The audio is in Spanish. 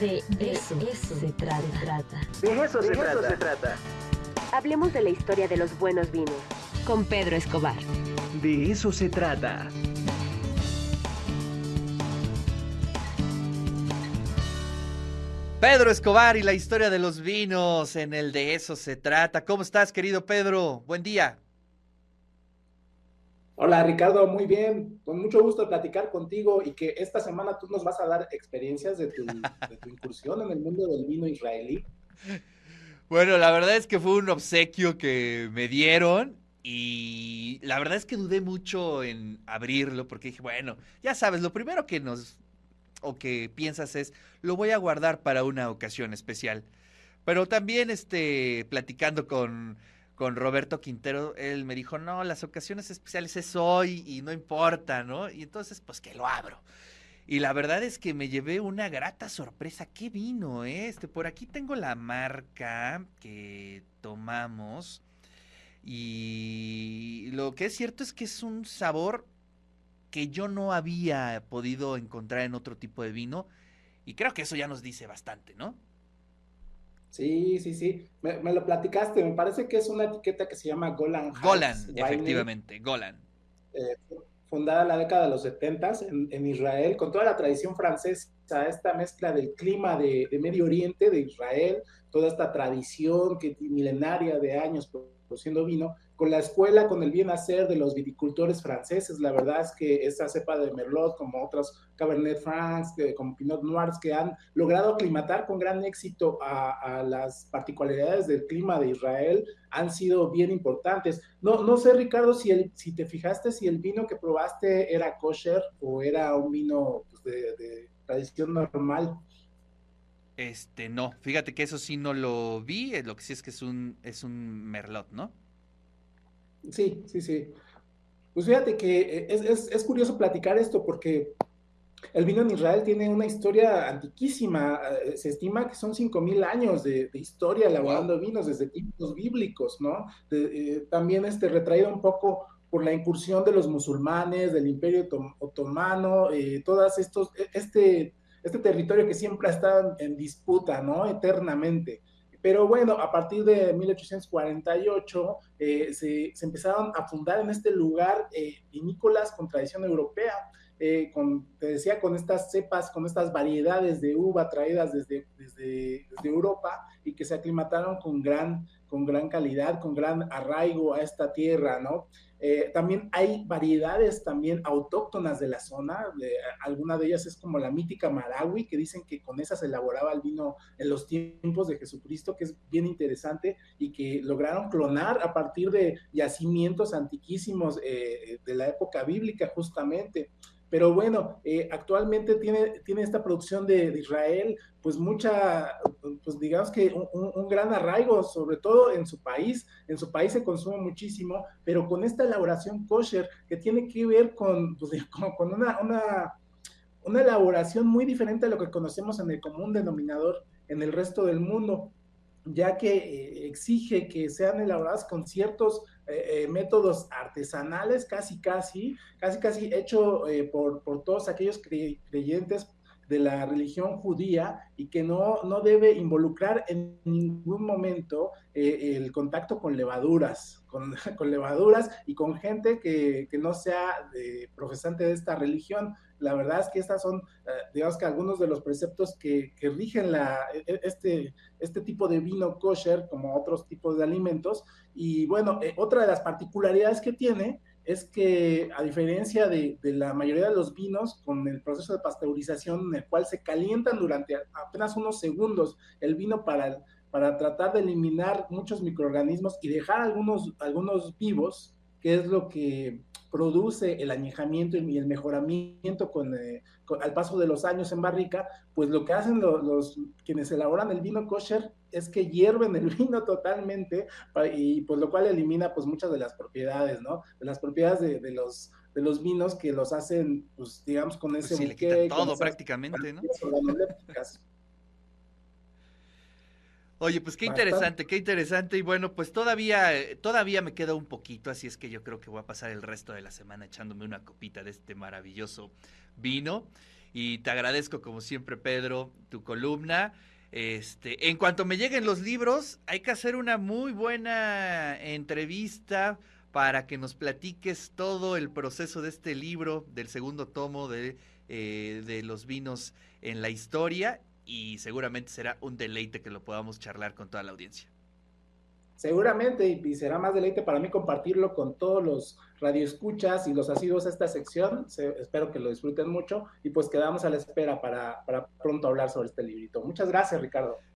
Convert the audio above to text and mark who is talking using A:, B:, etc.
A: De eso, se, trata.
B: De eso, se, trata. se trata.
C: Hablemos de la historia de los buenos vinos.
A: Con Pedro Escobar.
B: De eso se trata.
D: Pedro Escobar y la historia de los vinos en el de eso se trata. ¿Cómo estás, querido Pedro? Buen día.
E: Hola Ricardo, muy bien, con mucho gusto platicar contigo y que esta semana tú nos vas a dar experiencias de tu, incursión en el mundo del vino israelí.
D: Bueno, la verdad es que fue un obsequio que me dieron y la verdad es que dudé mucho en abrirlo porque dije, bueno, ya sabes, lo primero que nos o que piensas es, lo voy a guardar para una ocasión especial. Pero también este platicando con con Roberto Quintero, él me dijo, no, las ocasiones especiales es hoy y no importa, ¿no? Y entonces, pues que lo abro. Y la verdad es que me llevé una grata sorpresa. ¿Qué vino, eh? Este, por aquí tengo la marca que tomamos. Y lo que es cierto es que es un sabor que yo no había podido encontrar en otro tipo de vino. Y creo que eso ya nos dice bastante, ¿no?
E: Sí, sí, sí. Me, lo platicaste. Me parece que es una etiqueta que se llama Golan.
D: Golan, efectivamente, Golan.
E: Eh, fundada en la década de los 70 en, en, Israel, con toda la tradición francesa, esta mezcla del clima de, de, Medio Oriente, de Israel, toda esta tradición que milenaria de años produciendo vino, con la escuela, con el bien hacer de los viticultores franceses. La verdad es que esa cepa de Merlot, como otros Cabernet Franc, como Pinot Noirs, que han logrado aclimatar con gran éxito a, las particularidades del clima de Israel, han sido bien importantes. No, no sé, Ricardo, si, el, si te fijaste si el vino que probaste era kosher o era un vino pues, de, de tradición normal.
D: Este, no, fíjate que eso sí no lo vi, lo que sí es que es un, es un merlot, ¿no?
E: Sí, sí, sí. Pues fíjate que eh, es, curioso platicar esto porque el vino en Israel tiene una historia antiquísima. Eh, se estima que son 5.000 años de, historia elaborando vinos desde tiempos bíblicos, ¿no? Eh, también este, retraído un poco por la incursión de los musulmanes, del imperio otomano, todas estos, e, este, este territorio que siempre estado en disputa, ¿no? Eternamente. Pero bueno, a partir de 1848 eh, se, empezaron a fundar en este lugar eh, vinícolas con tradición europea, eh, con, te decía, con estas cepas, con estas variedades de uva traídas desde, desde, desde Europa y que se aclimataron con gran, con gran calidad, con gran arraigo a esta tierra, ¿no? Eh, también hay variedades también autóctonas de la zona, alguna de ellas es como la mítica Marawi, que dicen que con esa se elaboraba el vino en los tiempos de Jesucristo, que es bien interesante y que lograron clonar a partir de yacimientos antiquísimos eh, de la época bíblica justamente. Pero bueno, eh, actualmente tiene, tiene esta producción de, Israel, pues mucha, pues digamos que un, gran arraigo, sobre todo en su país. En su país se consume muchísimo, pero con esta elaboración kosher que tiene que ver con, pues, con, una, una, una elaboración muy diferente a lo que conocemos en el común denominador en el resto del mundo ya que eh, exige que sean elaboradas con ciertos eh, eh, métodos artesanales, casi, casi, casi, casi hecho por, por, todos aquellos creyentes de la religión judía y que no, no debe involucrar en ningún momento el contacto con levaduras, con, levaduras y con gente que, que no sea profesante de esta religión la verdad es que estas son, eh, digamos que algunos de los preceptos que, rigen la, e, e, este, este tipo de vino kosher como otros tipos de alimentos. Y bueno, eh, otra de las particularidades que tiene es que a diferencia de, la mayoría de los vinos, con el proceso de pasteurización en el cual se calientan durante apenas unos segundos el vino para, para tratar de eliminar muchos microorganismos y dejar algunos, algunos vivos, que es lo que produce el añejamiento y el mejoramiento eh, con, al paso de los años en barrica, pues lo que hacen los, quienes elaboran el vino kosher es que hierven el vino totalmente y pues lo cual elimina pues muchas de las propiedades, ¿no? De las propiedades de, los de los vinos que los hacen, pues digamos con ese
D: pues todo prácticamente, ¿no? Oye, pues qué interesante, qué interesante. Y bueno, pues todavía, eh, todavía me queda un poquito, así es que yo creo que voy a pasar el resto de la semana echándome una copita de este maravilloso vino. Y te agradezco, como siempre, Pedro, tu columna. Este, en cuanto me lleguen los libros, hay que hacer una muy buena entrevista para que nos platiques todo el proceso de este libro, del segundo tomo de, eh, de los vinos en la historia, y seguramente será un deleite que lo podamos charlar con toda la audiencia.
E: Seguramente, y será más deleite para mí compartirlo con todos los radioescuchas y los asiduos a esta sección. Se, espero que lo disfruten mucho y pues quedamos a la espera para, para pronto hablar sobre este librito. Muchas gracias, Ricardo.